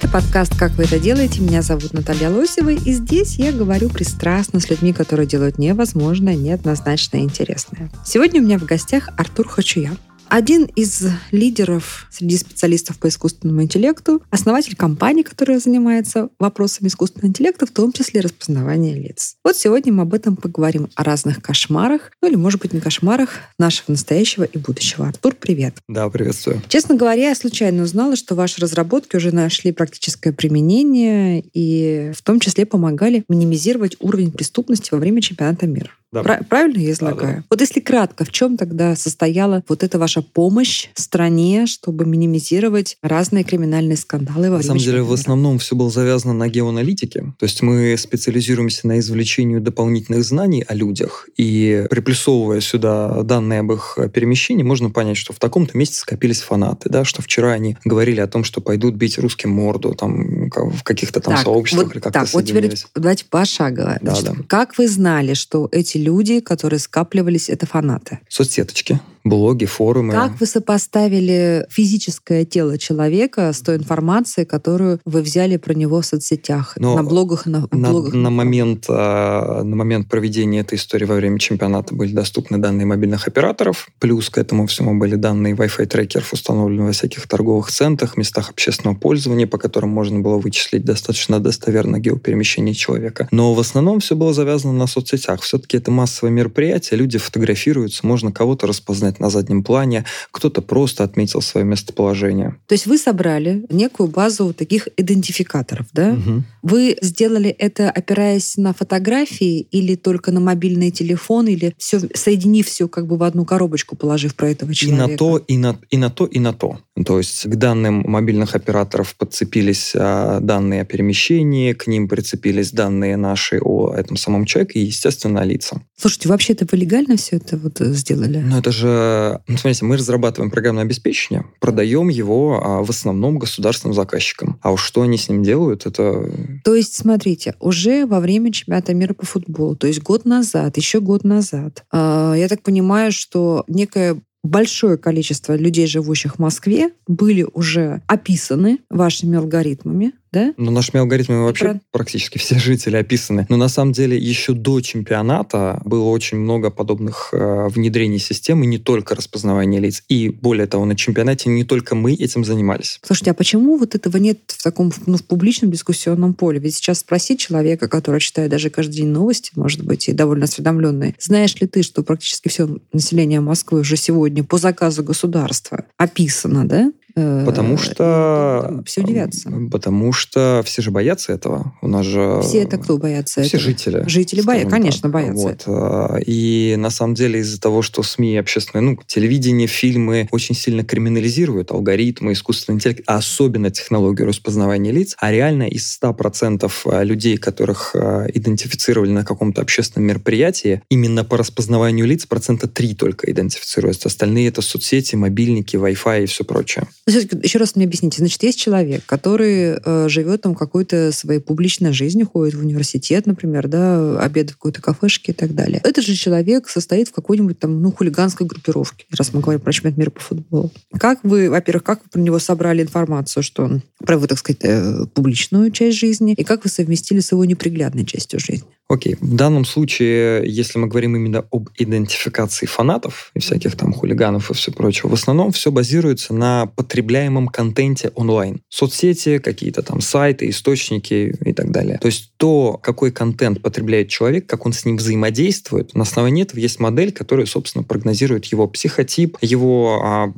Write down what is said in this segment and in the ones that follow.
Это подкаст «Как вы это делаете?». Меня зовут Наталья Лосева, и здесь я говорю пристрастно с людьми, которые делают невозможное, неоднозначное и интересное. Сегодня у меня в гостях Артур Хачуя. Один из лидеров среди специалистов по искусственному интеллекту, основатель компании, которая занимается вопросами искусственного интеллекта, в том числе распознавания лиц. Вот сегодня мы об этом поговорим, о разных кошмарах, ну или, может быть, не кошмарах нашего настоящего и будущего. Артур, привет. Да, приветствую. Честно говоря, я случайно узнала, что ваши разработки уже нашли практическое применение и в том числе помогали минимизировать уровень преступности во время чемпионата мира. Да. Пра- правильно я излагаю? Да, да. Вот если кратко, в чем тогда состояла вот эта ваша помощь стране, чтобы минимизировать разные криминальные скандалы во На самом деле, в мира? основном все было завязано на геоаналитике. То есть мы специализируемся на извлечении дополнительных знаний о людях. И приплюсовывая сюда данные об их перемещении, можно понять, что в таком-то месте скопились фанаты. Да? Что вчера они говорили о том, что пойдут бить русским морду там, в каких-то там Так, сообществах вот, или как-то так, вот теперь давайте пошагово. Да, Значит, да. Как вы знали, что эти люди, которые скапливались, это фанаты? Соцсеточки, блоги, форумы. Как вы сопоставили физическое тело человека с той информацией, которую вы взяли про него в соцсетях, Но на блогах на, На, блогах? на момент, а, на момент проведения этой истории во время чемпионата были доступны данные мобильных операторов, плюс к этому всему были данные Wi-Fi трекеров, установленные во всяких торговых центрах, местах общественного пользования, по которым можно было вычислить достаточно достоверно геоперемещение человека. Но в основном все было завязано на соцсетях. Все-таки это массовое мероприятие, люди фотографируются, можно кого-то распознать на заднем плане, кто-то просто отметил свое местоположение. То есть вы собрали некую базу таких идентификаторов, да? Мгм. Вы сделали это, опираясь на фотографии или только на мобильный телефон, или все, соединив все как бы в одну коробочку, положив про этого И человека? на то, и на, и на то, и на то. То есть к данным мобильных операторов подцепились а, данные о перемещении, к ним прицепились данные наши о этом самом человеке и, естественно, лица. Слушайте, вообще это вы легально все это вот э, сделали? Но это же... ну, смотрите, мы разрабатываем программное обеспечение, продаем его а, в основном государственным заказчикам. А уж что они с ним делают, это... То есть, смотрите, уже во время чемпионата мира по футболу, то есть год назад, еще год назад, э, я так понимаю, что некое большое количество людей, живущих в Москве, были уже описаны вашими алгоритмами, да? Ну, нашими алгоритмами вообще про- практически все жители описаны. Но на самом деле еще до чемпионата было очень много подобных э, внедрений системы, не только распознавания лиц. И более того, на чемпионате не только мы этим занимались. Слушайте, а почему вот этого нет в таком ну, в публичном дискуссионном поле? Ведь сейчас спросить человека, который читает даже каждый день новости, может быть, и довольно осведомленный, знаешь ли ты, что практически все население Москвы уже сегодня по заказу государства описано, да? Э, Потому что... Все удивятся. Потому что все же боятся этого. У нас же... Все это кто боятся? Все этого? жители. Жители боятся, конечно, боятся. Вот. а, И на самом деле из-за того, что СМИ общественные, ну, телевидение, фильмы очень сильно криминализируют алгоритмы, искусственный интеллект, а особенно технологию распознавания лиц, а реально из 100% людей, которых а, идентифицировали на каком-то общественном мероприятии, именно по распознаванию лиц процента 3 только идентифицируются. Остальные это соцсети, мобильники, Wi-Fi и все прочее. Но всё-таки еще раз мне объясните. Значит, есть человек, который э, живет там какой-то своей публичной жизнью, ходит в университет, например, да, обедает в какой-то кафешке и так далее. Этот же человек состоит в какой-нибудь там, ну, хулиганской группировке, раз мы говорим про чемпионат мира по футболу. Как вы, во-первых, как вы про него собрали информацию, что он про его, так сказать, э, публичную часть жизни, и как вы совместили с его неприглядной частью жизни? Окей, в данном случае, если мы говорим именно об идентификации фанатов и всяких там хулиганов и все прочее, в основном все базируется на потребляемом контенте онлайн. Соцсети, какие-то там сайты, источники и так далее. То есть то, какой контент потребляет человек, как он с ним взаимодействует, на основании этого есть модель, которая, собственно, прогнозирует его психотип, его а,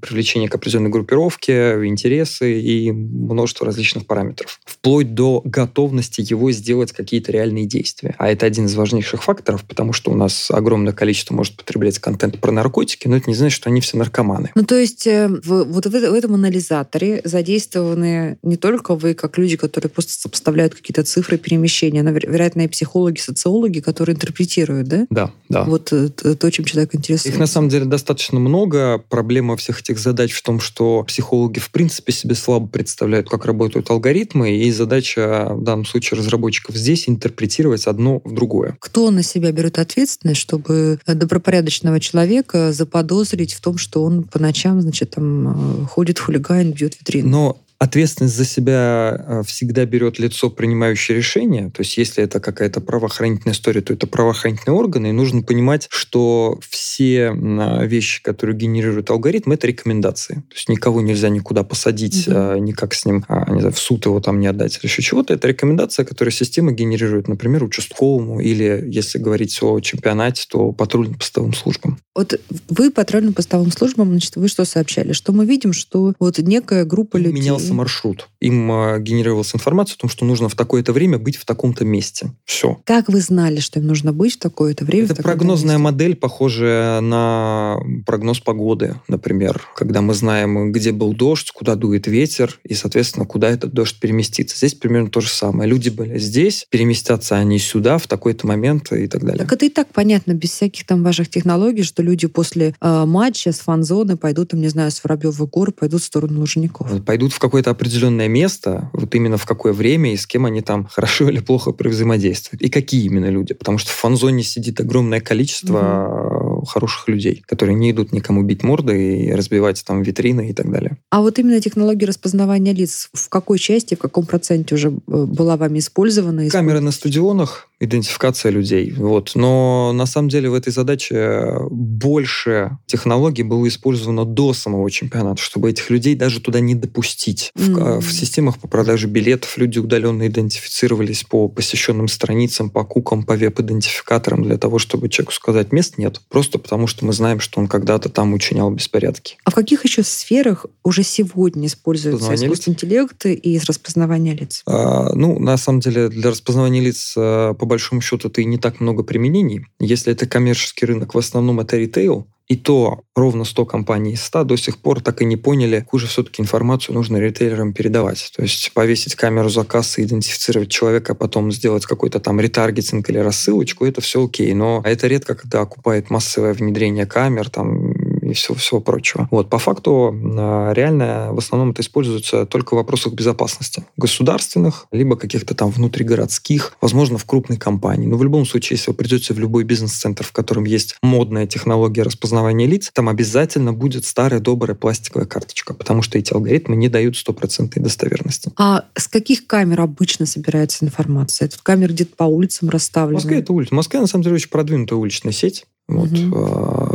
привлечение к определенной группировке, интересы и множество различных параметров. Вплоть до готовности его сделать какие-то реальные действия. А это один из важнейших факторов, потому что у нас огромное количество может потреблять контент про наркотики, но это не значит, что они все наркоманы. Ну, то есть э, в- вот в в этом анализаторе задействованы не только вы, как люди, которые просто сопоставляют какие-то цифры перемещения, но, вероятно, и психологи, социологи, которые интерпретируют, да? Да, да. Вот э, то, чем человек интересуется. Их на самом деле достаточно много. Проблема всех этих задач в том, что психологи в принципе себе слабо представляют, как работают алгоритмы, и задача в данном случае разработчиков здесь интерпретировать одно в другое. Кто на себя берет ответственность, чтобы добропорядочного человека заподозрить в том, что он по ночам, значит, там э, ходит хулиган, бьет витрину? Но ответственность за себя э, всегда берет лицо, принимающее решение. То есть если это какая-то правоохранительная история, то это правоохранительные органы. И нужно понимать, что все вещи, которые генерируют алгоритм, это рекомендации. То есть никого нельзя никуда посадить, угу. никак с ним а, не знаю, в суд его там не отдать или еще чего-то. Это рекомендация, которую система генерирует, например, участковому или, если говорить о чемпионате, то патрульно-постовым службам. Вот вы патрульно-постовым службам, значит, вы что сообщали? Что мы видим, что вот некая группа людей... Менялся маршрут. Им э, генерировалась информация о том, что нужно в такое-то время быть в таком-то месте. Все. Как вы знали, что им нужно быть в такое-то время? Это прогнозная месте? модель, похожая на прогноз погоды, например, когда мы знаем, где был дождь, куда дует ветер, и, соответственно, куда этот дождь переместится. Здесь примерно то же самое. Люди были здесь, переместятся они сюда в такой-то момент и так далее. Так это и так понятно, без всяких там ваших технологий, что люди после э, матча с фан-зоны пойдут, там, не знаю, с Воробьевых гор, пойдут в сторону Лужников. Пойдут в какое-то определенное место, вот именно в какое время и с кем они там хорошо или плохо взаимодействуют. И какие именно люди. Потому что в фан-зоне сидит огромное количество угу хороших людей, которые не идут никому бить морды и разбивать там витрины и так далее. А вот именно технология распознавания лиц в какой части, в каком проценте уже э, была вами использована? Камеры на стадионах, идентификация людей. Вот. Но на самом деле в этой задаче больше технологий было использовано до самого чемпионата, чтобы этих людей даже туда не допустить. Mm-hmm. В, в системах по продаже билетов люди удаленно идентифицировались по посещенным страницам, по кукам, по веб-идентификаторам для того, чтобы человеку сказать мест нет. Просто потому, что мы знаем, что он когда-то там учинял беспорядки. А в каких еще сферах уже сегодня используется искусственный интеллект и распознавание лиц? А, ну, на самом деле, для распознавания лиц, а, по большому счету, это и не так много применений. Если это коммерческий рынок, в основном это ритейл, и то ровно 100 компаний из 100 до сих пор так и не поняли, хуже все-таки информацию нужно ритейлерам передавать. То есть повесить камеру за кассой, идентифицировать человека, а потом сделать какой-то там ретаргетинг или рассылочку, это все окей. Но это редко, когда окупает массовое внедрение камер, там и всего, всего прочего. Вот, по факту а, реально в основном это используется только в вопросах безопасности. Государственных, либо каких-то там внутригородских, возможно, в крупной компании. Но в любом случае, если вы придете в любой бизнес-центр, в котором есть модная технология распознавания лиц, там обязательно будет старая добрая пластиковая карточка, потому что эти алгоритмы не дают стопроцентной достоверности. А с каких камер обычно собирается информация? Тут камеры где-то по улицам расставлены? В Москве это улица. В Москве, на самом деле, очень продвинутая уличная сеть. Вот, угу.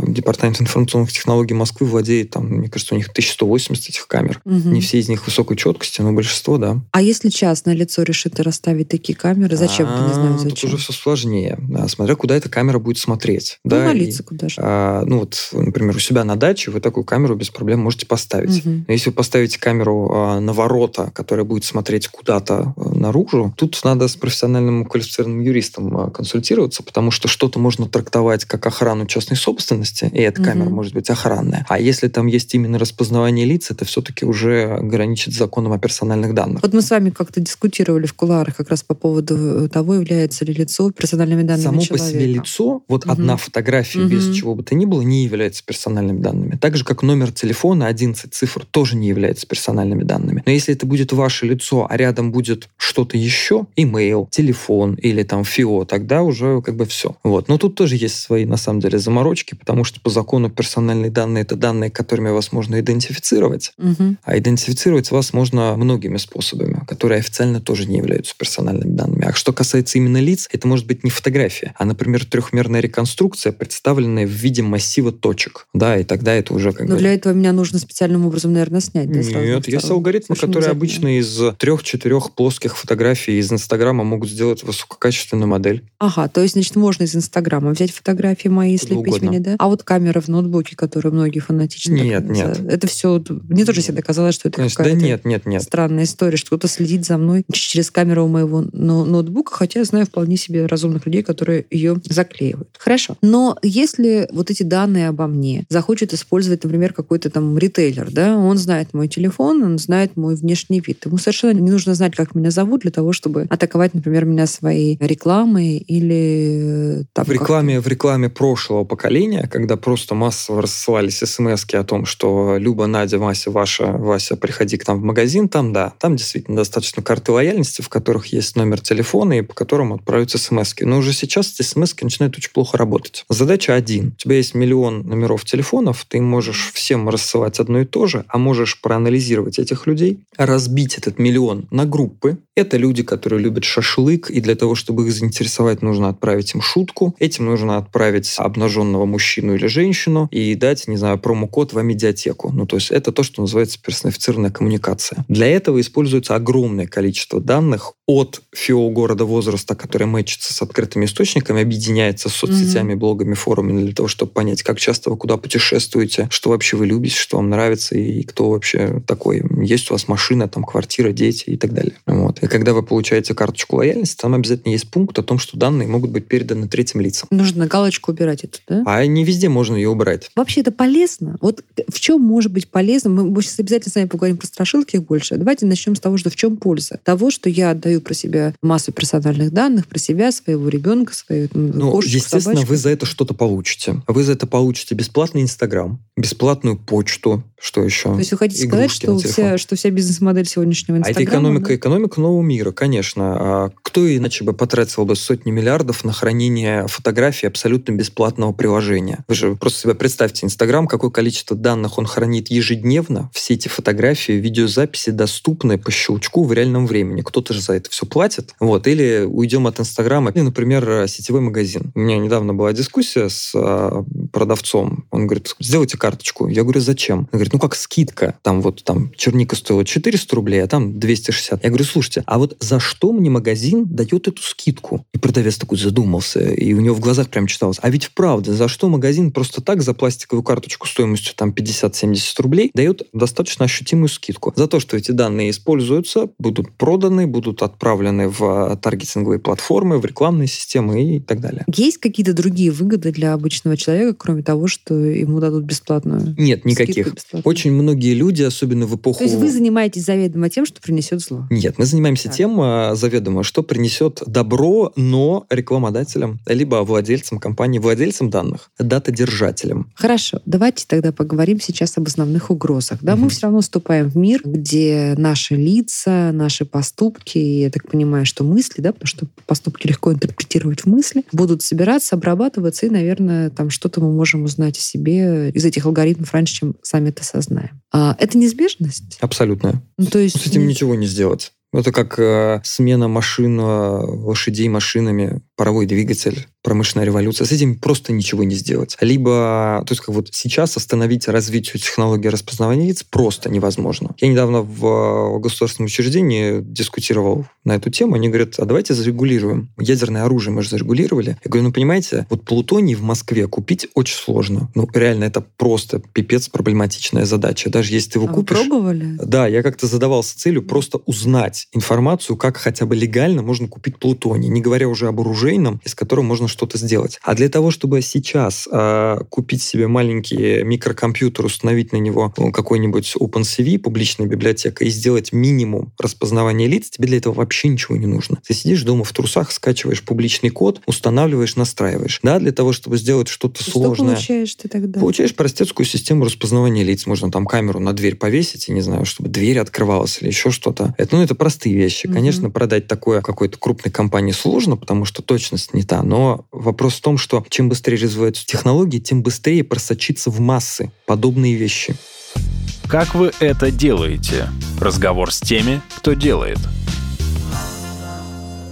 Департамент информационных технологий Москвы владеет, там, мне кажется, у них 1180 этих камер. Угу. Не все из них высокой четкости, но большинство, да. А если частное лицо решит расставить такие камеры, зачем? А, не знаю, зачем. Тут уже все сложнее. Да, смотря куда эта камера будет смотреть. Ну, да, на лица куда же. А, ну, вот, например, у себя на даче вы такую камеру без проблем можете поставить. Угу. Но если вы поставите камеру а, на ворота, которая будет смотреть куда-то а, наружу, тут надо с профессиональным квалифицированным юристом а, консультироваться, потому что что-то можно трактовать как охрану частной собственности, и эта угу. камера может быть охранная. А если там есть именно распознавание лиц, это все-таки уже граничит с законом о персональных данных. Вот мы с вами как-то дискутировали в куларах как раз по поводу того, является ли лицо персональными данными Само человека. по себе лицо, вот угу. одна фотография угу. без чего бы то ни было, не является персональными данными. Так же, как номер телефона 11 цифр тоже не является персональными данными. Но если это будет ваше лицо, а рядом будет что-то еще, имейл, телефон или там ФИО, тогда уже как бы все. Вот. Но тут тоже есть свои, на самом деле, заморочки, потому что по закону персональные данные — это данные, которыми вас можно идентифицировать. Угу. А идентифицировать вас можно многими способами, которые официально тоже не являются персональными данными. А что касается именно лиц, это может быть не фотография, а, например, трехмерная реконструкция, представленная в виде массива точек. Да, и тогда это уже как Но бы... для этого меня нужно специальным образом, наверное, снять. Да, Нет, есть алгоритмы, которые обычно из трех-четырех плоских фотографий из Инстаграма могут сделать высококачественную модель. Ага, то есть, значит, можно из Инстаграма взять фотографии мои, слепить мне, да? А вот камера в ноутбуке, которую многие фанатично... Нет, нет. Это все... Мне тоже всегда казалось, что это Конечно, да какая-то нет, нет, нет. странная история, что кто-то следит за мной через камеру моего но- ноутбука, хотя я знаю вполне себе разумных людей, которые ее заклеивают. Хорошо. Но если вот эти данные обо мне захочет использовать, например, какой-то там ритейлер, да, он знает мой телефон, он знает мой внешний вид. Ему совершенно не нужно знать, как меня зовут для того, чтобы атаковать, например, меня своей рекламой или э, там в рекламе, в рекламе прошлого поколения, когда просто массово рассылались смс о том, что Люба, Надя, Вася, Ваша, Вася, приходи к нам в магазин, там, да, там действительно достаточно карты лояльности, в которых есть номер телефона и по которому отправятся смс -ки. Но уже сейчас эти смс начинают очень плохо работать. Задача один. У тебя есть миллион номеров телефонов, ты можешь всем рассылать одно и то же, а можешь проанализировать этих людей, разбить этот миллион на группы. Это люди, которые любят шашлык, и для того, чтобы их заинтересовать, нужно отправить им шутку. Этим нужно отправить обнаженного мужчину или женщину и дать, не знаю, промокод в медиатеку. Ну, то есть это то, что называется персонифицированная коммуникация. Для этого используется огромное количество данных от ФИО города возраста, который мэчится с открытыми источниками, объединяется с соцсетями, блогами, форумами для того, чтобы понять, как часто вы куда путешествуете, что вообще вы любите, что вам нравится и кто вообще такой. Есть у вас машина, там квартира, дети и так далее. Вот. И когда вы получаете карточку лояльности, там обязательно есть пункт о том, что данные могут быть переданы третьим лицам. Нужно галочку убирать эту, да? А не везде можно ее убрать. Вообще это полезно? Вот в чем может быть полезно? Мы сейчас обязательно с вами поговорим про страшилки больше. Давайте начнем с того, что в чем польза того, что я отдаю про себя массу персональных данных, про себя, своего ребенка, свою ну, кошечку, естественно, собачку. вы за это что-то получите. Вы за это получите бесплатный Инстаграм, бесплатную почту, что еще? То есть вы хотите Игрушки сказать, что вся, что вся бизнес-модель сегодняшнего А Инстаграма... это экономика, да? экономика нового мира, конечно. А кто иначе бы потратил бы сотни миллиардов на хранение фотографий абсолютно бесплатного приложения? Вы же просто себе представьте, Инстаграм, какое количество данных он хранит ежедневно. Все эти фотографии, видеозаписи доступны по щелчку в реальном времени. Кто-то же за это все платит. Вот. Или уйдем от Инстаграма. Или, например, сетевой магазин. У меня недавно была дискуссия с а, продавцом. Он говорит, сделайте карточку. Я говорю, зачем? Он говорит, ну как скидка. Там вот там черника стоила 400 рублей, а там 260. Я говорю, слушайте, а вот за что мне магазин дает эту скидку? И продавец такой задумался, и у него в глазах прям читалось. А ведь правда, за что магазин просто так за пластиковую карточку стоимостью там 50-70 рублей дает достаточно ощутимую скидку? За то, что эти данные используются, будут проданы, будут отправлены в а, таргетинговые платформы, в рекламные системы и так далее. Есть какие-то другие выгоды для обычного человека, кроме того, что ему дадут бесплатную Нет, никаких. бесплатную? Очень многие люди, особенно в эпоху... То есть вы занимаетесь заведомо тем, что принесет зло? Нет, мы занимаемся Так. тем а, заведомо, что принесет добро, но рекламодателям, либо владельцам компании, владельцам данных, датадержателям. Хорошо, давайте тогда поговорим сейчас об основных угрозах. Да, мы Мгм. все равно вступаем в мир, где наши лица, наши поступки, я так понимаю, что мысли, да, потому что поступки легко интерпретировать в мысли, будут собираться, обрабатываться, и, наверное, там что-то мы можем узнать о себе из этих алгоритмов раньше, чем сами это сознаем. А, это неизбежность? Абсолютно. Ну, то есть С этим ничего не сделать. Это как э, смена машин, э, лошадей машинами, паровой двигатель, промышленная революция. С этим просто ничего не сделать. Либо, то есть как вот сейчас остановить развитие технологии распознавания лиц просто невозможно. Я недавно в э, государственном учреждении дискутировал на эту тему. Они говорят, а давайте зарегулируем. Ядерное оружие мы же зарегулировали. Я говорю, ну понимаете, вот плутоний в Москве купить очень сложно. Ну реально это просто пипец проблематичная задача. Даже если ты его А вы купишь... пробовали? Да, я как-то задавался целью просто узнать информацию, как хотя бы легально можно купить плутоний, не говоря уже об оружейном, из которого можно что-то сделать. А для того, чтобы сейчас э, купить себе маленький микрокомпьютер, установить на него ну, какой-нибудь OpenCV, публичная библиотека, и сделать минимум распознавания лиц, тебе для этого вообще ничего не нужно. Ты сидишь дома в трусах, скачиваешь публичный код, устанавливаешь, настраиваешь. Да, для того, чтобы сделать что-то Что сложное. получаешь ты тогда? Получаешь простецкую систему распознавания лиц. Можно там камеру на дверь повесить, и не знаю, чтобы дверь открывалась или еще что-то. Это, ну, это простые вещи. Мгм. Конечно, продать такое какой-то крупной компании сложно, потому что точность не та. Но вопрос в том, что чем быстрее развиваются технологии, тем быстрее просочиться в массы подобные вещи. Как вы это делаете? Разговор с теми, кто делает.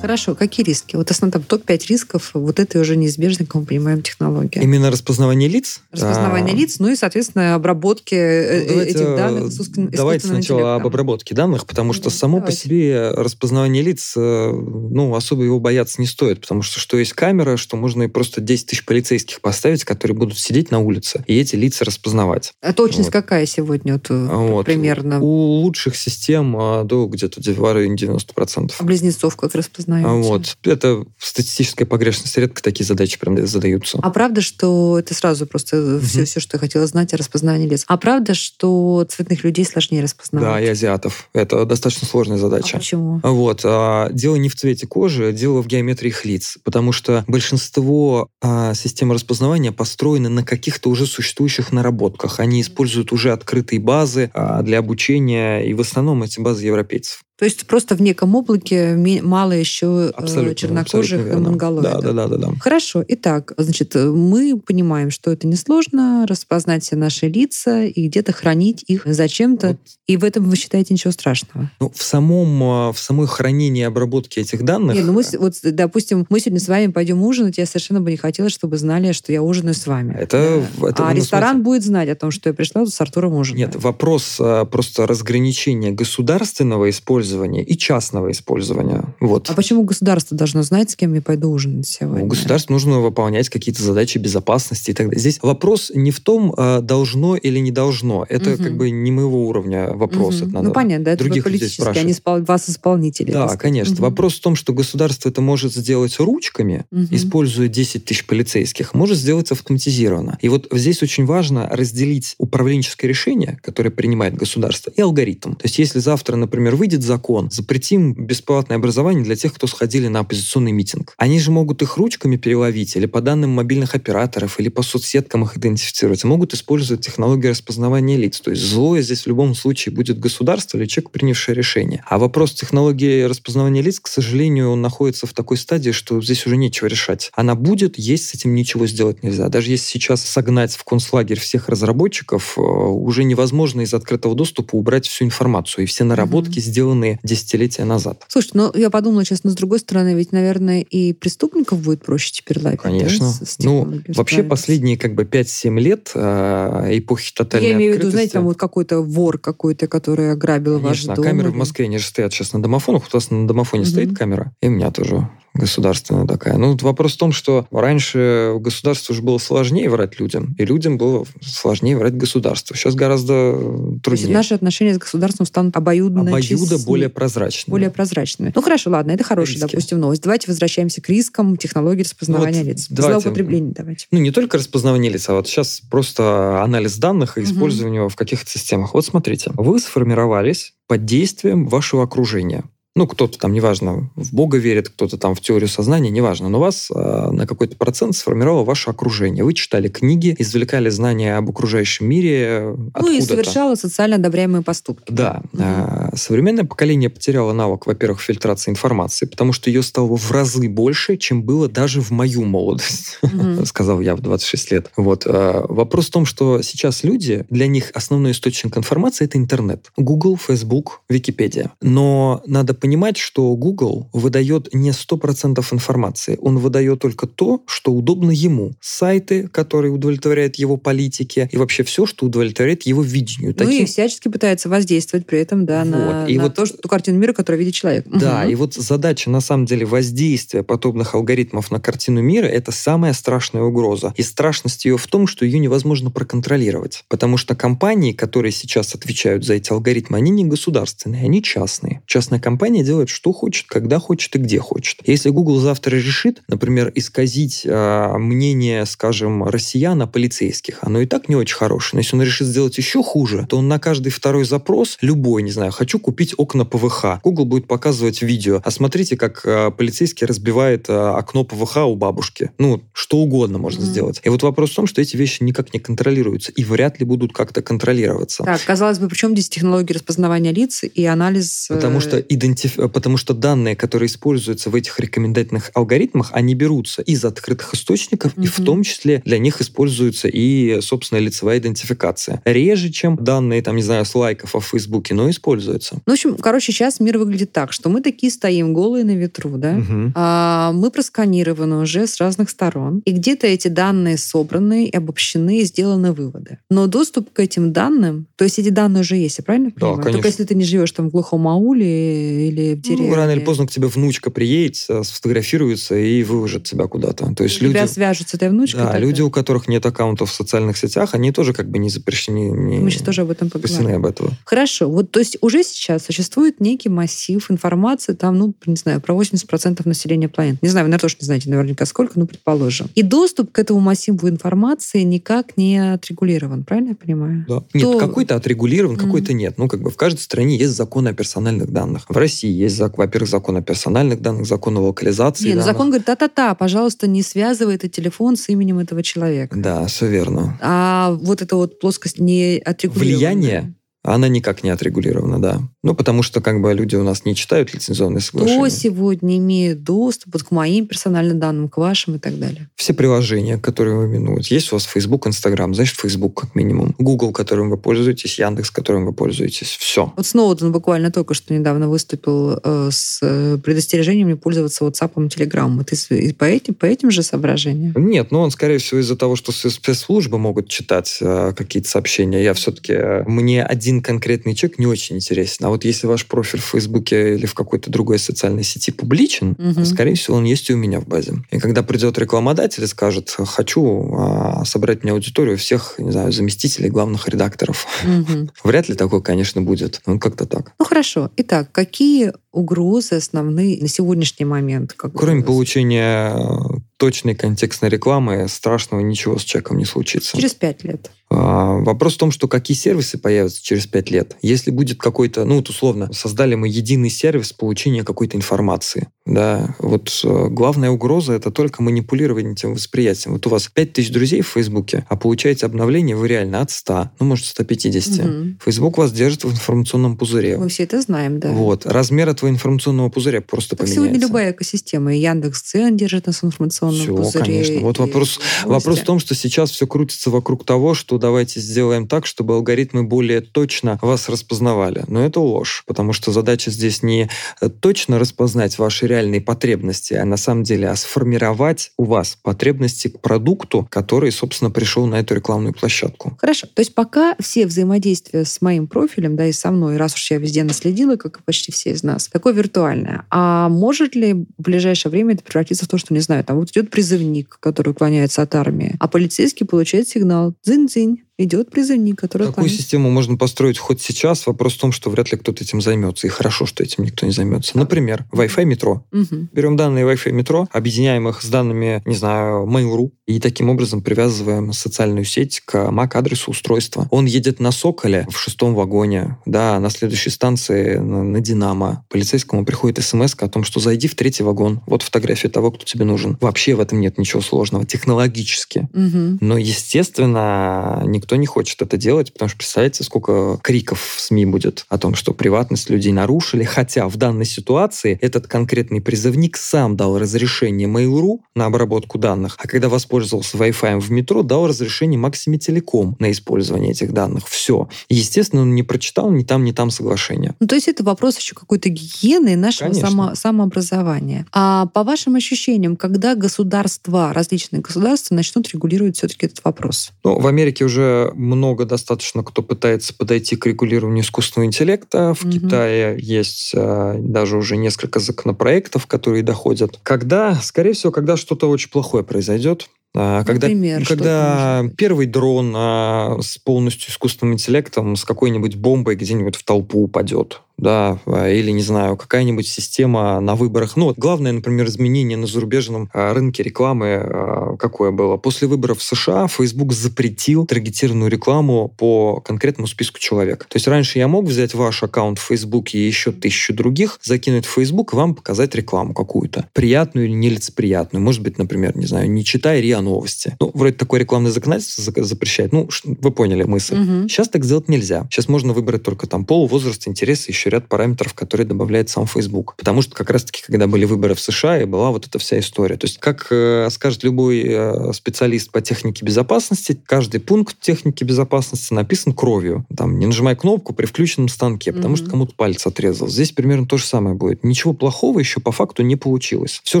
Хорошо, какие риски? Вот основном там топ-5 рисков вот этой уже неизбежной, как мы понимаем, технологии. Именно распознавание лиц? Распознавание А, лиц, ну и, соответственно, обработки э, Ну, давайте, этих данных э, с Давайте сначала об интеллектом. обработке данных, потому что Мгм, само по давайте. себе распознавание лиц, э, ну, особо его бояться не стоит, потому что что есть камера, что можно и просто 10 тысяч полицейских поставить, которые будут сидеть на улице и эти лица распознавать. А точность Вот. какая сегодня вот, э, Вот. примерно? У лучших систем а, до где-то в районе 90%. А близнецов как распознаете? А Вот. Это статистическая погрешность. Редко такие задачи прям задаются. А правда, что это сразу просто все, все, что я хотела знать о распознавании лиц. А правда, что цветных людей сложнее распознавать? Да, и азиатов. Это достаточно сложная А задача. почему? Вот. а, Дело не в цвете кожи, дело в геометрии их лиц. Потому что большинство а, систем распознавания построены на каких-то уже существующих наработках. Они используют уже открытые базы а, для обучения, и в основном эти базы европейцев. То есть просто в неком облаке мало еще э, Абсолютно. чернокожих абсолютно и верно. монголоидов. Да, да, да, да, да. Хорошо. Итак, значит, э, мы понимаем, что это несложно распознать все наши лица и где-то хранить их зачем-то. Вот. И в этом вы считаете ничего страшного? Ну, в самом, а, в самой хранении и обработке этих данных... Не, ну мы, с- вот, допустим, мы сегодня с вами пойдем ужинать, я совершенно бы не хотела, чтобы знали, что я ужинаю с вами. Это- это, а ну, ресторан смотрите. будет знать о том, что я пришла с Артуром ужинать. Нет, вопрос а, просто разграничения государственного использования и частного использования. Вот. А почему государство должно знать, с кем я пойду ужинать сегодня? Ну, государству нужно выполнять какие-то задачи безопасности и так далее. Здесь вопрос не в том, а, должно или не должно. Это Мгм. как бы не моего уровня вопрос. Мгм. Это надо ну, понятно, да, это других людей а спрашивать. не спол- вас исполнители. Да, так конечно. Мгм. Вопрос в том, что государство это может сделать ручками, Мгм. используя 10 тысяч полицейских, может сделать автоматизированно. И вот здесь очень важно разделить управленческое решение, которое принимает государство, и алгоритм. То есть если завтра, например, выйдет закон, запретим бесплатное образование для тех, кто сходили на оппозиционный митинг, они же могут их ручками переловить или по данным мобильных операторов, или по соцсеткам их идентифицировать, могут использовать технологии распознавания лиц. То есть злое здесь в любом случае будет государство или человек, принявший решение. А вопрос технологии распознавания лиц, к сожалению, он находится в такой стадии, что здесь уже нечего решать. Она будет, есть с этим ничего сделать нельзя. Даже если сейчас согнать в концлагерь всех разработчиков, э, уже невозможно из открытого доступа убрать всю информацию и все наработки, сделанные десятилетия назад. Слушайте, ну я подумала сейчас, но с другой стороны, ведь, наверное, и преступников будет проще теперь ловить. да, Конечно. с ну, вообще последние как бы 5-7 лет э, эпохи тотальной Я имею в виду, знаете, там вот какой-то вор какой-то, который ограбил Конечно, ваш дом. камеры в или- Москве, они же стоят сейчас на домофонах. У вас на домофоне Мгм. стоит камера, и у меня тоже государственная такая. Ну, вопрос в том, что раньше государству уже было сложнее врать людям, и людям было сложнее врать государству. Сейчас гораздо То есть труднее. наши отношения с государством станут обоюдно Обоюдо более прозрачными. более прозрачными. Ну хорошо, ладно, это хорошая, Риски. допустим, новость. Давайте возвращаемся к рискам технологий распознавания Ну вот лиц. давайте. Злоупотребление давайте. Ну, не только распознавание лица, а вот сейчас просто анализ данных и использование его в каких-то системах. Вот смотрите, вы сформировались под действием вашего окружения. Ну, кто-то там, неважно, в Бога верит, кто-то там в теорию сознания, неважно, но вас э, на какой-то процент сформировало ваше окружение. Вы читали книги, извлекали знания об окружающем мире э, Ну и совершала социально одобряемые поступки. Да. Мгм. А, Современное поколение потеряло навык, во-первых, фильтрации информации, потому что ее стало в разы больше, чем было даже в мою молодость, сказал я в 26 лет. Вот. а, Вопрос в том, что сейчас люди, для них основной источник информации — это интернет. Google, Facebook, Википедия. Но надо понимать, что Google выдает не 100% информации. Он выдает только то, что удобно ему. Сайты, которые удовлетворяют его политике, и вообще все, что удовлетворяет его видению. Ну и Таким- всячески пытается воздействовать при этом да, на, Вот. И на вот- то, что, ту картину мира, которую видит человек. Да, Мгм. и вот задача, на самом деле, воздействия подобных алгоритмов на картину мира — это самая страшная угроза. И страшность ее в том, что ее невозможно проконтролировать. Потому что компании, которые сейчас отвечают за эти алгоритмы, они не государственные, они частные. Частная компания делает, что хочет, когда хочет и где хочет. Если Google завтра решит, например, исказить а, мнение, скажем, россиян о полицейских, оно и так не очень хорошее. Но если он решит сделать еще хуже, то он на каждый второй запрос, любой, не знаю, хочу купить окна ПВХ, Google будет показывать видео. А смотрите, как а, полицейский разбивает а, окно ПВХ у бабушки. Ну, что угодно можно Мгм. сделать. И вот вопрос в том, что эти вещи никак не контролируются и вряд ли будут как-то контролироваться. Так, казалось бы, причем здесь технологии распознавания лиц и анализ... э, Потому что идентиф... потому что данные, которые используются в этих рекомендательных алгоритмах, они берутся из открытых источников, и в том числе для них используется и, собственно, лицевая идентификация. Реже, чем данные, там, не знаю, с лайков в Фейсбуке, но используется. Ну, в общем, короче, сейчас мир выглядит так, что мы такие стоим голые на ветру, да? Мгм. А, мы просканированы уже с разных сторон, и где-то эти данные собраны, обобщены, и сделаны выводы. Но доступ к этим данным, то есть эти данные уже есть, я правильно Да, понимаю? Только конечно. если ты не живешь там в глухом ауле или в деревне. Ну, рано или поздно к тебе внучка приедет, э, сфотографируется и выложит тебя куда-то. То есть люди... Тебя свяжут с этой внучкой. Да, тогда. люди, у которых нет аккаунтов в социальных сетях, они тоже как бы не запрещены, не Мы сейчас тоже об этом поговорим. об этого. Хорошо, вот то есть уже сейчас существует некий массив информации, там, ну, не знаю, про 80% населения планеты. Не знаю, вы, наверное, тоже не знаете наверняка сколько, но предположим. И доступ к этому массиву информации никак не отрегулирован, правильно я понимаю? Да. То- Нет, какой-то отрегулирован, Мгм. какой-то нет. Ну, как бы в каждой стране есть закон о персональных данных. В России есть, зак- во-первых, закон о персональных данных, закон о локализации Не, ну данных. закон говорит, та-та-та, пожалуйста, не связывай этот телефон с именем этого человека. Да, все верно. А вот эта вот плоскость не отрегулирована. Влияние, она никак не отрегулирована, да. Ну, потому что как бы люди у нас не читают лицензионные соглашения. Кто сегодня имеет доступ вот к моим персональным данным, к вашим и так далее? Все приложения, которые вы минуете. Есть у вас Facebook, Instagram, значит, Facebook как минимум. Google, которым вы пользуетесь, Яндекс, которым вы пользуетесь. Все. Вот Сноуден буквально только что недавно выступил э, с э, предостережением не пользоваться WhatsApp и Telegram. И по этим, по этим же соображениям? Нет, ну он, скорее всего, из-за того, что спец- спецслужбы могут читать э, какие-то сообщения. Я все-таки... э, мне один конкретный человек не очень интересен. А вот если ваш профиль в Фейсбуке или в какой-то другой социальной сети публичен, Мгм. скорее всего, он есть и у меня в базе. И когда придет рекламодатель и скажет, хочу а, собрать мне аудиторию всех, не знаю, заместителей главных редакторов, Мгм. вряд ли такое, конечно, будет. Ну, как-то так. Ну хорошо. Итак, какие угрозы основные на сегодняшний момент? Как Кроме угрозы? получения э, точной контекстной рекламы, страшного ничего с человеком не случится. Через пять лет. А, Вопрос в том, что какие сервисы появятся через пять лет. Если будет какой-то, ну вот условно, создали мы единый сервис получения какой-то информации. Да, вот э, главная угроза это только манипулирование этим восприятием. Вот у вас 5000 друзей в Фейсбуке, а получаете обновление вы реально от 100, ну может 150. Мгм. Фейсбук вас держит в информационном пузыре. Мы все это знаем, да. Вот. Размер этого информационного пузыря просто Как поменяется. сегодня любая экосистема. И Яндекс.Цен держит нас в информационном Всё, пузыре. конечно. Вот вопрос- новости. Вопрос в том, что сейчас все крутится вокруг того, что давайте сделаем так, чтобы алгоритмы более точно вас распознавали. Но это ложь, потому что задача здесь не э, точно распознать ваши реальные потребности, а на самом деле а сформировать у вас потребности к продукту, который, собственно, пришел на эту рекламную площадку. Хорошо. То есть пока все взаимодействия с моим профилем, да, и со мной, раз уж я везде наследила, как и почти все из нас, такое виртуальное. А может ли в ближайшее время это превратиться в то, что, не знаю, там вот идет призывник, который уклоняется от армии, а полицейский получает сигнал «дзынь-дзынь», идет призывник, который Такую отклоняется. систему можно построить хоть сейчас. Вопрос в том, что вряд ли кто-то этим займется. И хорошо, что этим никто не займется. Например, Wi-Fi метро. Мгм. Берем данные Wi-Fi метро, объединяем их с данными, не знаю, Mail.ru, и таким образом привязываем социальную сеть к MAC-адресу устройства. Он едет на Соколе в шестом вагоне, да, на следующей станции на, на Динамо. Полицейскому приходит смс о том, что зайди в третий вагон. Вот фотография того, кто тебе нужен. Вообще в этом нет ничего сложного, технологически. Мгм. Но, естественно, никто не хочет это делать, потому что представляете, сколько криков в СМИ будет о том, что приватность людей нарушили, хотя в данной ситуации этот конкретный призывник сам дал разрешение Mail.ru на обработку данных, а когда воспользовался Wi-Fi в метро, дал разрешение Максиме Телеком на использование этих данных. Все. Естественно, он не прочитал ни там, ни там соглашение. Ну, то есть это вопрос еще какой-то гигиены и нашего Конечно. само- самообразования. А по вашим ощущениям, когда государства, различные государства начнут регулировать все-таки этот вопрос? Ну, в Америке уже много достаточно, кто пытается подойти к регулированию искусственного интеллекта. В Мгм. Китае есть э, даже уже несколько законопроектов, которые доходят. Когда, скорее всего, когда что-то очень плохое произойдет, а, когда, Например, когда первый дрон а, с полностью искусственным интеллектом, с какой-нибудь бомбой где-нибудь в толпу упадет, да, а, или, не знаю, какая-нибудь система на выборах. Ну, вот главное, например, изменение на зарубежном а, рынке рекламы а, какое было. После выборов в США Facebook запретил таргетированную рекламу по конкретному списку человек. То есть раньше я мог взять ваш аккаунт в Facebook и еще тысячу других, закинуть в Facebook и вам показать рекламу какую-то. Приятную или нелицеприятную. Может быть, например, не знаю, не читай РИА новости. Ну, вроде такое рекламное законодательство за- запрещает. Ну, вы поняли мысль. Мгм. Сейчас так сделать нельзя. Сейчас можно выбрать только там пол, возраст, интересы, еще еще ряд параметров, которые добавляет сам Facebook. Потому что как раз-таки, когда были выборы в США, и была вот эта вся история. То есть, как э, скажет любой э, специалист по технике безопасности, каждый пункт техники безопасности написан кровью. Там, не нажимай кнопку при включенном станке, потому mm-hmm. что кому-то палец отрезал. Здесь примерно то же самое будет. Ничего плохого еще по факту не получилось. Все,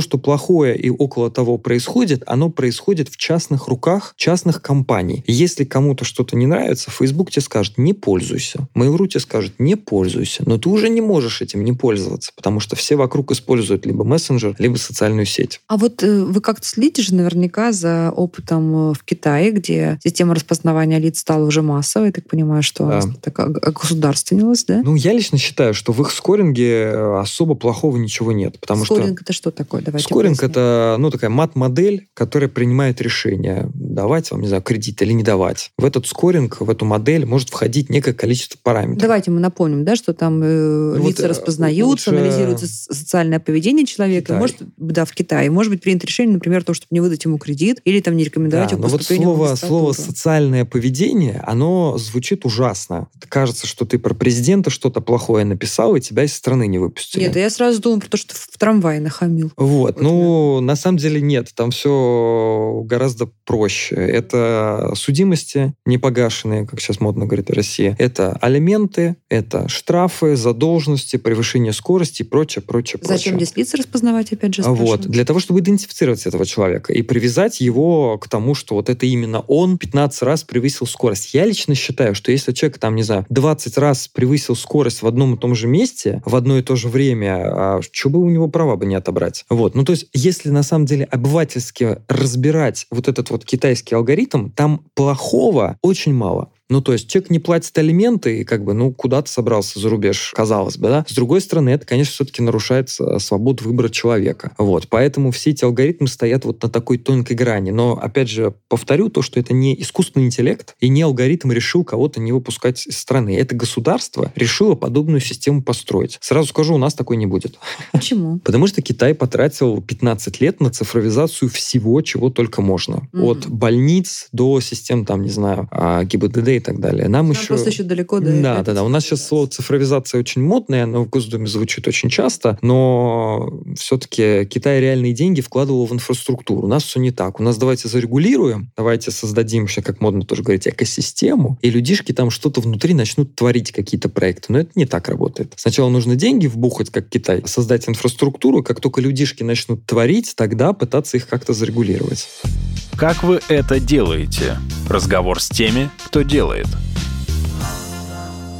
что плохое и около того происходит, оно происходит в частных руках частных компаний. Если кому-то что-то не нравится, Facebook тебе скажет, не пользуйся. Mail.ru тебе скажет, не пользуйся. Но ты уже не можешь этим не пользоваться, потому что все вокруг используют либо мессенджер, либо социальную сеть. А вот э, вы как-то следите же наверняка за опытом э, в Китае, где система распознавания лиц стала уже массовой. Я так понимаю, что да. так государственнилась, да? Ну, я лично считаю, что в их скоринге э, особо плохого ничего нет. Потому скоринг что... это что такое? Давайте скоринг поясним. это ну, такая мат-модель, которая принимает решение, давать вам, не знаю, кредит или не давать. В этот скоринг, в эту модель может входить некое количество параметров. Давайте мы напомним, да, что там э, ну, лица вот, распознаются, лучше... анализируется социальное поведение человека. Китай. Может, да, в Китае. Может быть принято решение, например, то, чтобы не выдать ему кредит или там не рекомендовать да, ему но вот слово, слово «социальное поведение», оно звучит ужасно. Кажется, что ты про президента что-то плохое написал, и тебя из страны не выпустили. Нет, я сразу думаю про то, что в трамвае нахамил. Вот. вот ну, на самом деле нет. Там все гораздо проще. Это судимости непогашенные, как сейчас модно говорить в России. Это алименты, это штрафы, задолженности, превышение скорости и прочее, прочее, прочее. Зачем здесь лица распознавать, опять же, Вот. Для того, чтобы идентифицировать этого человека и привязать его к тому, что вот это именно он 15 раз превысил скорость. Я лично считаю, что если человек там, не знаю, 20 раз превысил скорость в одном и том же месте, в одно и то же время, а что бы у него права бы не отобрать? Вот. Ну, то есть, если на самом деле обывательски разбирать вот этот вот китайский алгоритм, там плохого очень мало. Ну, то есть человек не платит алименты и как бы, ну, куда-то собрался за рубеж, казалось бы, да. С другой стороны, это, конечно, все-таки нарушает свободу выбора человека. Вот. Поэтому все эти алгоритмы стоят вот на такой тонкой грани. Но, опять же, повторю то, что это не искусственный интеллект и не алгоритм решил кого-то не выпускать из страны. Это государство решило подобную систему построить. Сразу скажу, у нас такой не будет. Почему? Потому что Китай потратил 15 лет на цифровизацию всего, чего только можно. От больниц до систем, там, не знаю, а, ГИБДД и так далее. Нам, Нам еще... просто еще далеко до Да, да, да. У нас сейчас слово цифровизация очень модное, оно в Госдуме звучит очень часто, но все-таки Китай реальные деньги вкладывал в инфраструктуру. У нас все не так. У нас давайте зарегулируем, давайте создадим, как модно тоже говорить, экосистему, и людишки там что-то внутри начнут творить какие-то проекты. Но это не так работает. Сначала нужно деньги вбухать, как Китай, создать инфраструктуру, как только людишки начнут творить, тогда пытаться их как-то зарегулировать. Как вы это делаете? Разговор с теми, кто делает.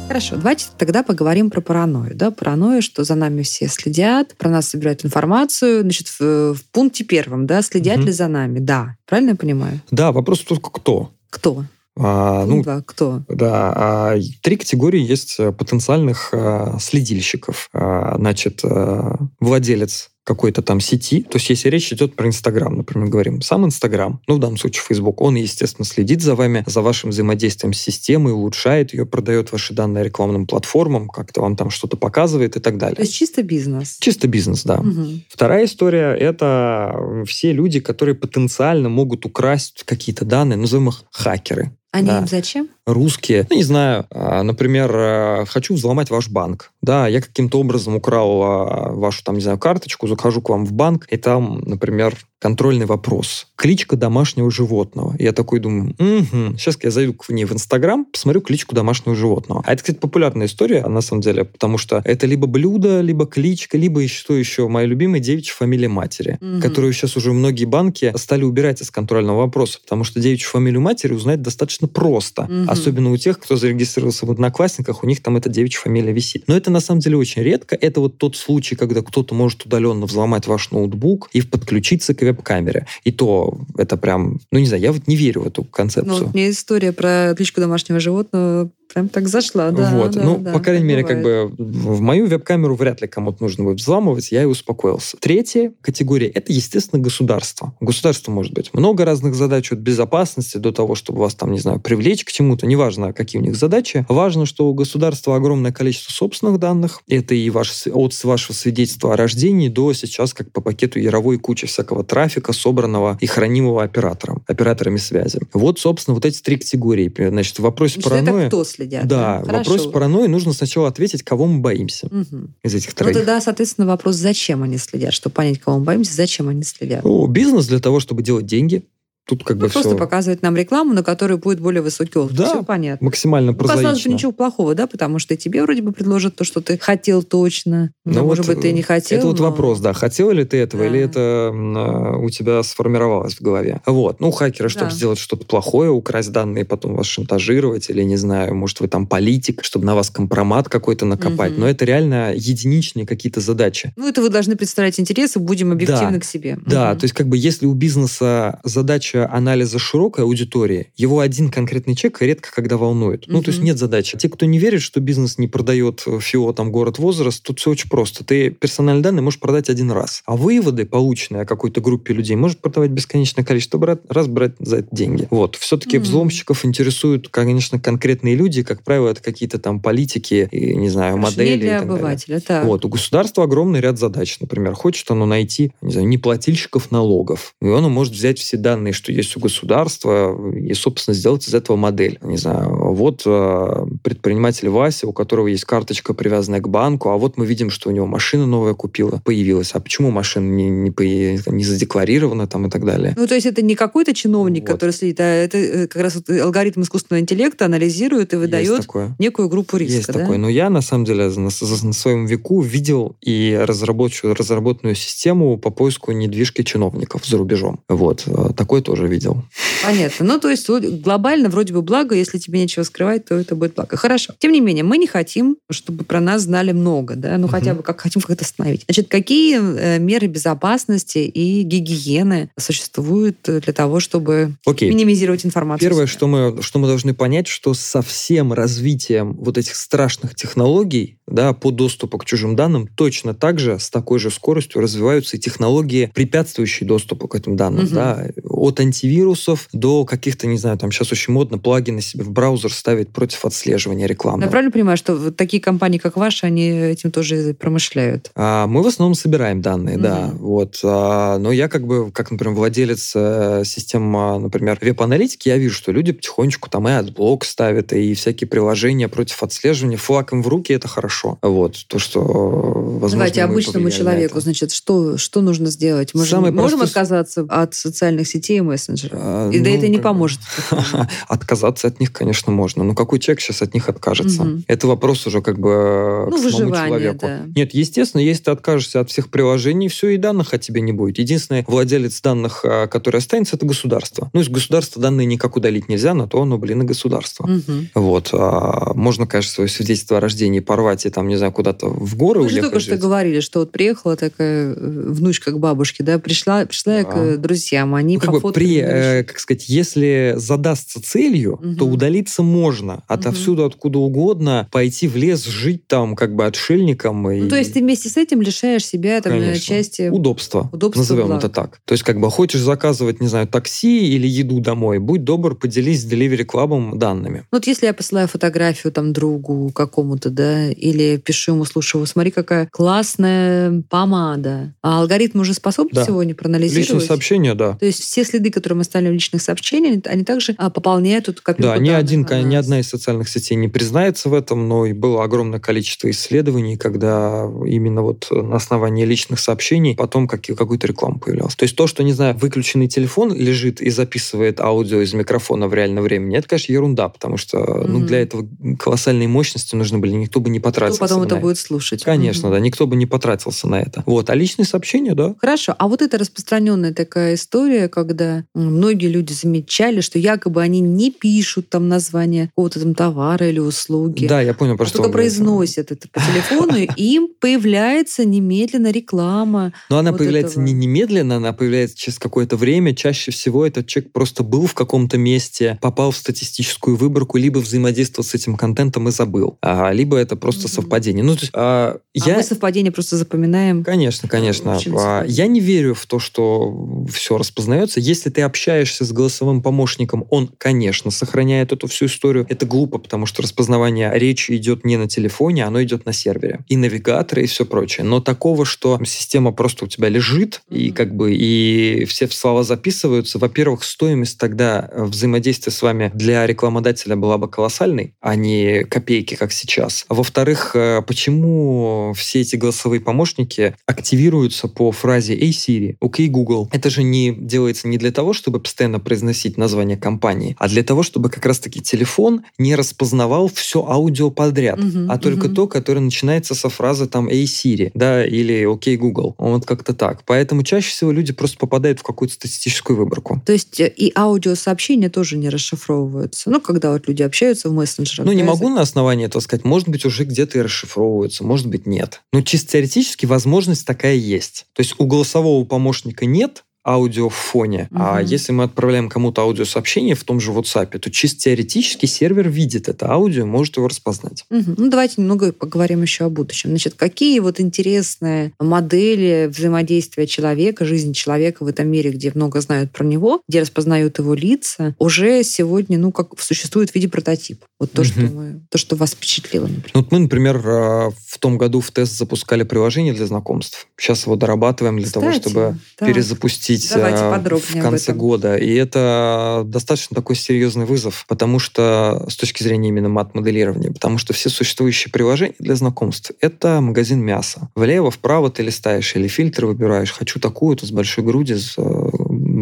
Хорошо, давайте тогда поговорим про паранойю. Да? Паранойя, что за нами все следят, про нас собирают информацию. Значит, в, в пункте первом, да, следят угу. ли за нами? Да. Правильно я понимаю? Да, вопрос только кто. Кто? А, ну, да, кто? Да, а, три категории есть потенциальных а, следильщиков. А, значит, а, владелец какой-то там сети. То есть если речь идет про Инстаграм, например, говорим, сам Инстаграм, ну в данном случае Facebook, он, естественно, следит за вами, за вашим взаимодействием с системой, улучшает ее, продает ваши данные рекламным платформам, как-то вам там что-то показывает и так далее. То есть чисто бизнес? Чисто бизнес, да. Угу. Вторая история — это все люди, которые потенциально могут украсть какие-то данные, назовем их хакеры. Они да. им зачем? русские. Ну, не знаю, а, например, э, хочу взломать ваш банк. Да, я каким-то образом украл а, вашу, там, не знаю, карточку, захожу к вам в банк, и там, например, контрольный вопрос. Кличка домашнего животного. Я такой думаю, угу, сейчас я зайду к ней в Инстаграм, посмотрю кличку домашнего животного. А это, кстати, популярная история, на самом деле, потому что это либо блюдо, либо кличка, либо что еще, моя любимая девичья фамилия матери, угу. которую сейчас уже многие банки стали убирать из контрольного вопроса, потому что девичью фамилию матери узнать достаточно просто. Угу. Особенно у тех, кто зарегистрировался в Одноклассниках, у них там эта девичья фамилия висит. Но это на самом деле очень редко. Это вот тот случай, когда кто-то может удаленно взломать ваш ноутбук и подключиться к веб-камере. И то это прям, ну не знаю, я вот не верю в эту концепцию. Ну, вот мне история про кличку домашнего животного Прям так зашла, да. Вот. Да, ну, да, по крайней мере, как бы в мою веб-камеру вряд ли кому-то нужно будет взламывать, я и успокоился. Третья категория — это, естественно, государство. У государства может быть много разных задач, от безопасности до того, чтобы вас там, не знаю, привлечь к чему-то, неважно, какие у них задачи. Важно, что у государства огромное количество собственных данных. Это и ваш, от вашего свидетельства о рождении до сейчас, как по пакету яровой кучи всякого трафика, собранного и хранимого оператором, операторами связи. Вот, собственно, вот эти три категории. Значит, в вопросе Значит, паранойи... Это кто следят. Да, Хорошо. вопрос паранойи нужно сначала ответить, кого мы боимся Мгм. из этих Ну, троих. тогда, соответственно, вопрос, зачем они следят, чтобы понять, кого мы боимся, зачем они следят. Ну, бизнес для того, чтобы делать деньги. Тут как Ну, бы просто все показывать нам рекламу, на которой будет более высокий отклик. Да. Все понятно. максимально Ну, казалось бы, прозаично. ничего плохого, да, потому что и тебе вроде бы предложат то, что ты хотел точно. Но, Ну, может вот, быть, ты не хотел. Это вот но- вопрос, да, хотел ли ты этого, Да. или это а, у тебя сформировалось в голове. Вот, ну, хакеры, чтобы Да. сделать что-то плохое, украсть данные, потом вас шантажировать, или, не знаю, может, вы там политик, чтобы на вас компромат какой-то накопать. Мгм. Но это реально единичные какие-то задачи. Ну, это вы должны представлять интересы, будем объективны Да. к себе. Да, Мгм. то есть как бы если у бизнеса задача анализа широкой аудитории, его один конкретный человек редко когда волнует. Ну, то есть нет задачи. Те, кто не верит, что бизнес не продает э, ФИО, там, город, возраст, тут все очень просто. Ты персональные данные можешь продать один раз, а выводы, полученные о какой-то группе людей, может продавать бесконечное количество брат- раз брать за это деньги. Вот. Все-таки Мгм. взломщиков интересуют, конечно, конкретные люди, как правило, это какие-то там политики и, не знаю, Короче, модели. Не и для так далее. обывателя, так. Вот, у государства огромный ряд задач. Например, хочет оно найти, не знаю, неплательщиков налогов. И оно может взять все данные, что есть у государства, и, собственно, сделать из этого модель. Не знаю, вот э, предприниматель Вася, у которого есть карточка, привязанная к банку, а вот мы видим, что у него машина новая купила, появилась. А почему машина не, не, не задекларирована там и так далее? Ну, то есть это не какой-то чиновник, Вот. который следит, а это э, как раз вот алгоритм искусственного интеллекта анализирует и выдает некую группу риска, Есть да? такое. Но я, на самом деле, на, на своем веку видел и разработанную систему по поиску недвижки чиновников за рубежом. Вот. э, Такое тоже видел. Понятно. Ну, то есть глобально вроде бы благо, если тебе нечего скрывать, то это будет благо. Хорошо. Тем не менее, мы не хотим, чтобы про нас знали много, да, ну Мгм. хотя бы как хотим как-то остановить. Значит, какие э, меры безопасности и гигиены существуют э, для того, чтобы Окей. минимизировать информацию? Первое, что мы, что мы должны понять, что со всем развитием вот этих страшных технологий да, по доступу к чужим данным, точно так же с такой же скоростью развиваются и технологии, препятствующие доступу к этим данным. Мгм. Да, от антивирусов до каких-то, не знаю, там сейчас очень модно плагины себе в браузер ставить против отслеживания рекламы. Я правильно понимаю, что вот такие компании, как ваша, они этим тоже промышляют? А, Мы в основном собираем данные, да. Мгм. Вот. А, Но я как бы, как, например, владелец э, систем, а, например, веб-аналитики, я вижу, что люди потихонечку там и AdBlock ставят, и всякие приложения против отслеживания. Флаг им в руки, это хорошо. Вот. То, что, возможно, Давайте обычному человеку, значит, что, что нужно сделать? Мы Самый можем простой- отказаться от социальных сетей и мессенджеров? А, И да ну, это не поможет. Отказаться от них, конечно, можно. Но какой человек сейчас от них откажется? Мгм. Это вопрос уже как бы Ну, к самому человеку. да. Нет, естественно, если ты откажешься от всех приложений, все, и данных от тебя не будет. Единственный владелец данных, а, который останется, это государство. Ну, из государства данные никак удалить нельзя, на то оно, блин, и государство. Мгм. Вот. а, Можно, конечно, свое свидетельство о рождении порвать и там, не знаю, куда-то в горы Вы же только что говорили, что вот приехала такая э, внучка к бабушке, да, пришла, пришла я к Да. э, друзьям, они Ну, как пофоткали, при, э, как сказать, если задастся целью, Мгм. то удалиться можно. Отовсюду, откуда угодно, пойти в лес, жить там как бы отшельником. И... Ну, то есть ты вместе с этим лишаешь себя там Конечно. части... Удобство. Удобство, Назовем благ. это так. То есть, как бы хочешь заказывать, не знаю, такси или еду домой, будь добр, поделись с Delivery Club данными. Ну, Вот если я посылаю фотографию там другу какому-то, да, или пишу ему, слушай, смотри, какая классная помада. А алгоритм уже способен Да. сегодня проанализировать? Личные сообщения, да. То есть все следы, которые мы оставили в личных сообщениях, они- также а, пополняют эту копилку Да, ни, один, ни одна из социальных сетей не признается в этом, но и было огромное количество исследований, когда именно вот на основании личных сообщений потом как, какую-то рекламу появлялась. То есть то, что, не знаю, выключенный телефон лежит и записывает аудио из микрофона в реальном времени, это, конечно, ерунда, потому что ну, Мгм. для этого колоссальные мощности нужны были, никто бы не Кто потратился потом бы это на будет слушать? Конечно, Мгм. да, никто бы не потратился на это. Вот, а личные сообщения, да. Хорошо, а вот это распространенная такая история, когда многие люди замечали, что якобы они не пишут там название какого-то там товара или услуги, Да, я понял, про а что только произносят это по телефону, и им появляется немедленно реклама. Но она вот появляется этого. не немедленно, она появляется через какое-то время. Чаще всего этот человек просто был в каком-то месте, попал в статистическую выборку, либо взаимодействовал с этим контентом и забыл. А, либо это просто Мгм. совпадение. Ну, то есть, а, А я... мы совпадение просто запоминаем. Конечно, конечно. А. Я не верю в то, что все распознается. Если если ты общаешься с голосовым помощником, он, конечно, сохраняет эту всю историю. Это глупо, потому что распознавание речи идет не на телефоне, оно идет на сервере. И навигаторы, и все прочее. Но такого, что система просто у тебя лежит, mm-hmm. и как бы и все слова записываются, во-первых, стоимость тогда взаимодействия с вами для рекламодателя была бы колоссальной, а не копейки, как сейчас. А во-вторых, э, почему все эти голосовые помощники активируются по фразе «Эй, Siri», «Окей, Google»? Это же не делается не для того, чтобы постоянно произносить название компании, а для того, чтобы как раз-таки телефон не распознавал все аудио подряд, угу, а только угу. то, которое начинается со фразы там «Эй, Siri», да, или «Окей, Google». Вот как-то так. Поэтому чаще всего люди просто попадают в какую-то статистическую выборку. То есть э, и аудиосообщения тоже не расшифровываются? Ну, когда вот люди общаются в мессенджерах. Ну, не могу на основании этого сказать. Может быть, уже где-то и расшифровываются, может быть, нет. Но чисто теоретически возможность такая есть. То есть у голосового помощника нет, аудио в фоне. Угу. А если мы отправляем кому-то аудиосообщение в том же WhatsApp, то чисто теоретически сервер видит это аудио, может его распознать. Угу. Ну, давайте немного поговорим еще о будущем. Значит, какие вот интересные модели взаимодействия человека, жизни человека в этом мире, где много знают про него, где распознают его лица, уже сегодня, ну, как существует в виде прототипа. Вот то, угу. что мы, то, что вас впечатлило, например. Вот мы, например, а, в том году в тест запускали приложение для знакомств. Сейчас его дорабатываем для Кстати, того, чтобы так. перезапустить запустить в конце года. И это достаточно такой серьезный вызов, потому что с точки зрения именно мат-моделирования, потому что все существующие приложения для знакомств — это магазин мяса. Влево, вправо ты листаешь или фильтр выбираешь. Хочу такую-то с большой грудью, с э,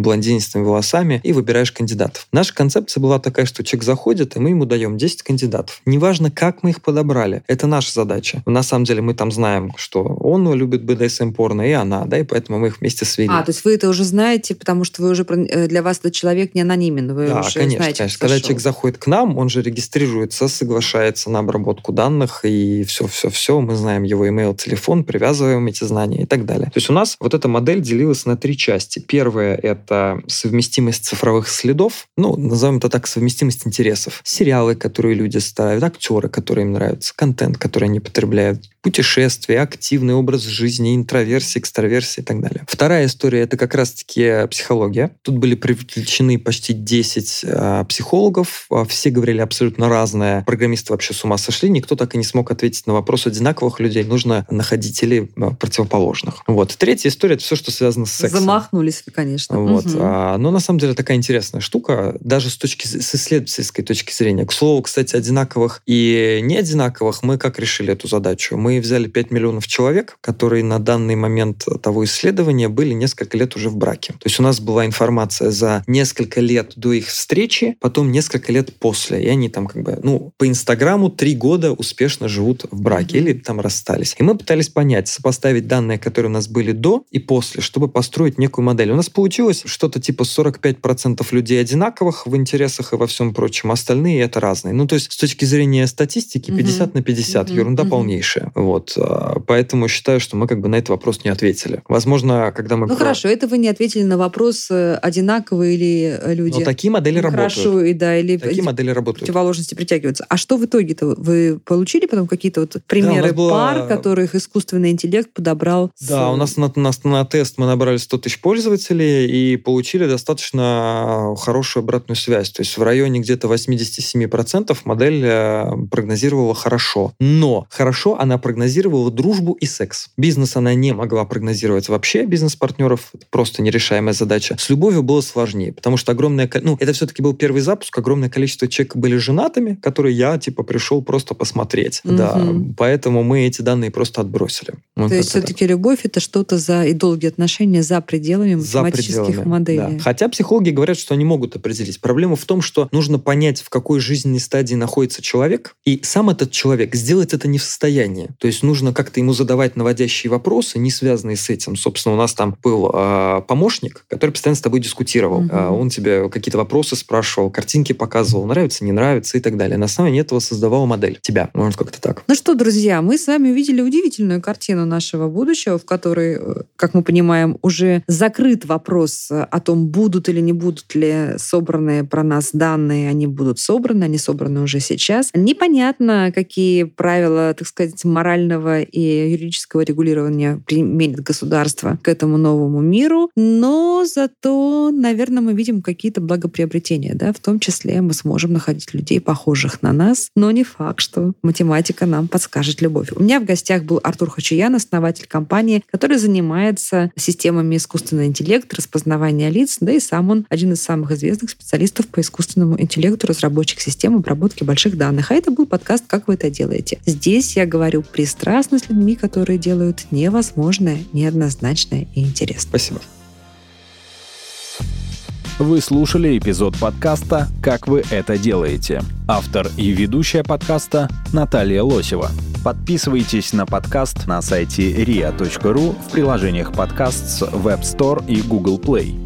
блондинистыми волосами и выбираешь кандидатов. Наша концепция была такая, что человек заходит, и мы ему даем 10 кандидатов. Неважно, как мы их подобрали, это наша задача. На самом деле мы там знаем, что он любит BDSM порно, и она, да, и поэтому мы их вместе свели. А, то есть вы это уже знаете, потому что вы уже э, для вас этот человек не анонимен, вы да, уже конечно, знаете, конечно. Когда человек заходит к нам, он же регистрируется, соглашается на обработку данных и все-все-все. Мы знаем его email, телефон, привязываем эти знания и так далее. То есть у нас вот эта модель делилась на три части. Первая — это совместимость цифровых следов, ну, назовем это так, совместимость интересов. Сериалы, которые люди ставят, актеры, которые им нравятся, контент, который они потребляют, путешествия, активный образ жизни, интроверсия, экстраверсия и так далее. Вторая история — это как раз-таки психология. Тут были привлечены почти 10 э, психологов, а, все говорили абсолютно разное. Программисты вообще с ума сошли, никто так и не смог ответить на вопрос одинаковых людей, нужно находить или а, противоположных. Вот. Третья история — это все, что связано с сексом. Замахнулись конечно. Вот. Угу. А, но на самом деле такая интересная штука, даже с точки с исследовательской точки зрения. К слову, кстати, одинаковых и не одинаковых мы как решили эту задачу? Мы взяли 5 миллионов человек, которые на данный момент того исследования были несколько лет уже в браке. То есть у нас была информация за несколько лет до их встречи, потом несколько лет после. И они там как бы, ну, по Инстаграму три года успешно живут в браке или там расстались. И мы пытались понять, сопоставить данные, которые у нас были до и после, чтобы построить некую модель. У нас получилось что-то типа 45% людей одинаковых в интересах и во всем прочем, остальные это разные. Ну, то есть с точки зрения статистики 50 mm-hmm. на 50, mm-hmm. ерунда полнейшая. Вот. А, поэтому считаю, что мы как бы на этот вопрос не ответили. Возможно, когда мы... Ну, про... хорошо, это вы не ответили на вопрос, э, одинаковые ли э, люди. Но такие модели ну, работают. Хорошо, и да, или такие модели работают. противоположности притягиваются. А что в итоге-то? Вы получили потом какие-то вот примеры да, было... пар, которых искусственный интеллект подобрал? Да, с... у нас на, на, на тест мы набрали 100 тысяч пользователей и получили достаточно хорошую обратную связь. То есть в районе где-то 87% модель э, прогнозировала хорошо. Но хорошо она прогнозировала дружбу и секс. Бизнес она не могла прогнозировать вообще, бизнес-партнеров. Просто нерешаемая задача. С любовью было сложнее, потому что огромное... Ну, это все-таки был первый запуск, огромное количество человек были женатыми, которые я, типа, пришел просто посмотреть. Угу. Да, поэтому мы эти данные просто отбросили. Вот То есть все-таки любовь — это что-то за и долгие отношения за пределами за математических пределами, моделей. Да. Хотя психологи говорят, что они могут определить. Проблема в том, что нужно понять, в какой жизненной стадии находится человек, и сам этот человек сделать это не в состоянии. То есть нужно как-то ему задавать наводящие вопросы, не связанные с этим. Собственно, у нас там был э, помощник, который постоянно с тобой дискутировал. Угу. Э, он тебе какие-то вопросы спрашивал, картинки показывал, нравится, не нравится и так далее. На основании этого создавал модель тебя. Может, как-то так. Ну что, друзья, мы с вами увидели удивительную картину нашего будущего, в которой, э, как мы понимаем, уже закрыт вопрос о том, будут или не будут ли собранные про нас данные, они будут собраны, они собраны уже сейчас. Непонятно, какие правила, так сказать, морали морального и юридического регулирования применит государство к этому новому миру, но зато, наверное, мы видим какие-то благоприобретения, да, в том числе мы сможем находить людей, похожих на нас, но не факт, что математика нам подскажет любовь. У меня в гостях был Артур Хачуян, основатель компании, который занимается системами искусственного интеллекта, распознавания лиц, да и сам он один из самых известных специалистов по искусственному интеллекту, разработчик систем обработки больших данных. А это был подкаст «Как вы это делаете?». Здесь я говорю пристрастно с людьми, которые делают невозможное, неоднозначное и интересное. Спасибо. Вы слушали эпизод подкаста «Как вы это делаете». Автор и ведущая подкаста Наталья Лосева. Подписывайтесь на подкаст на сайте ria.ru в приложениях подкаст с Web Store и Google Play.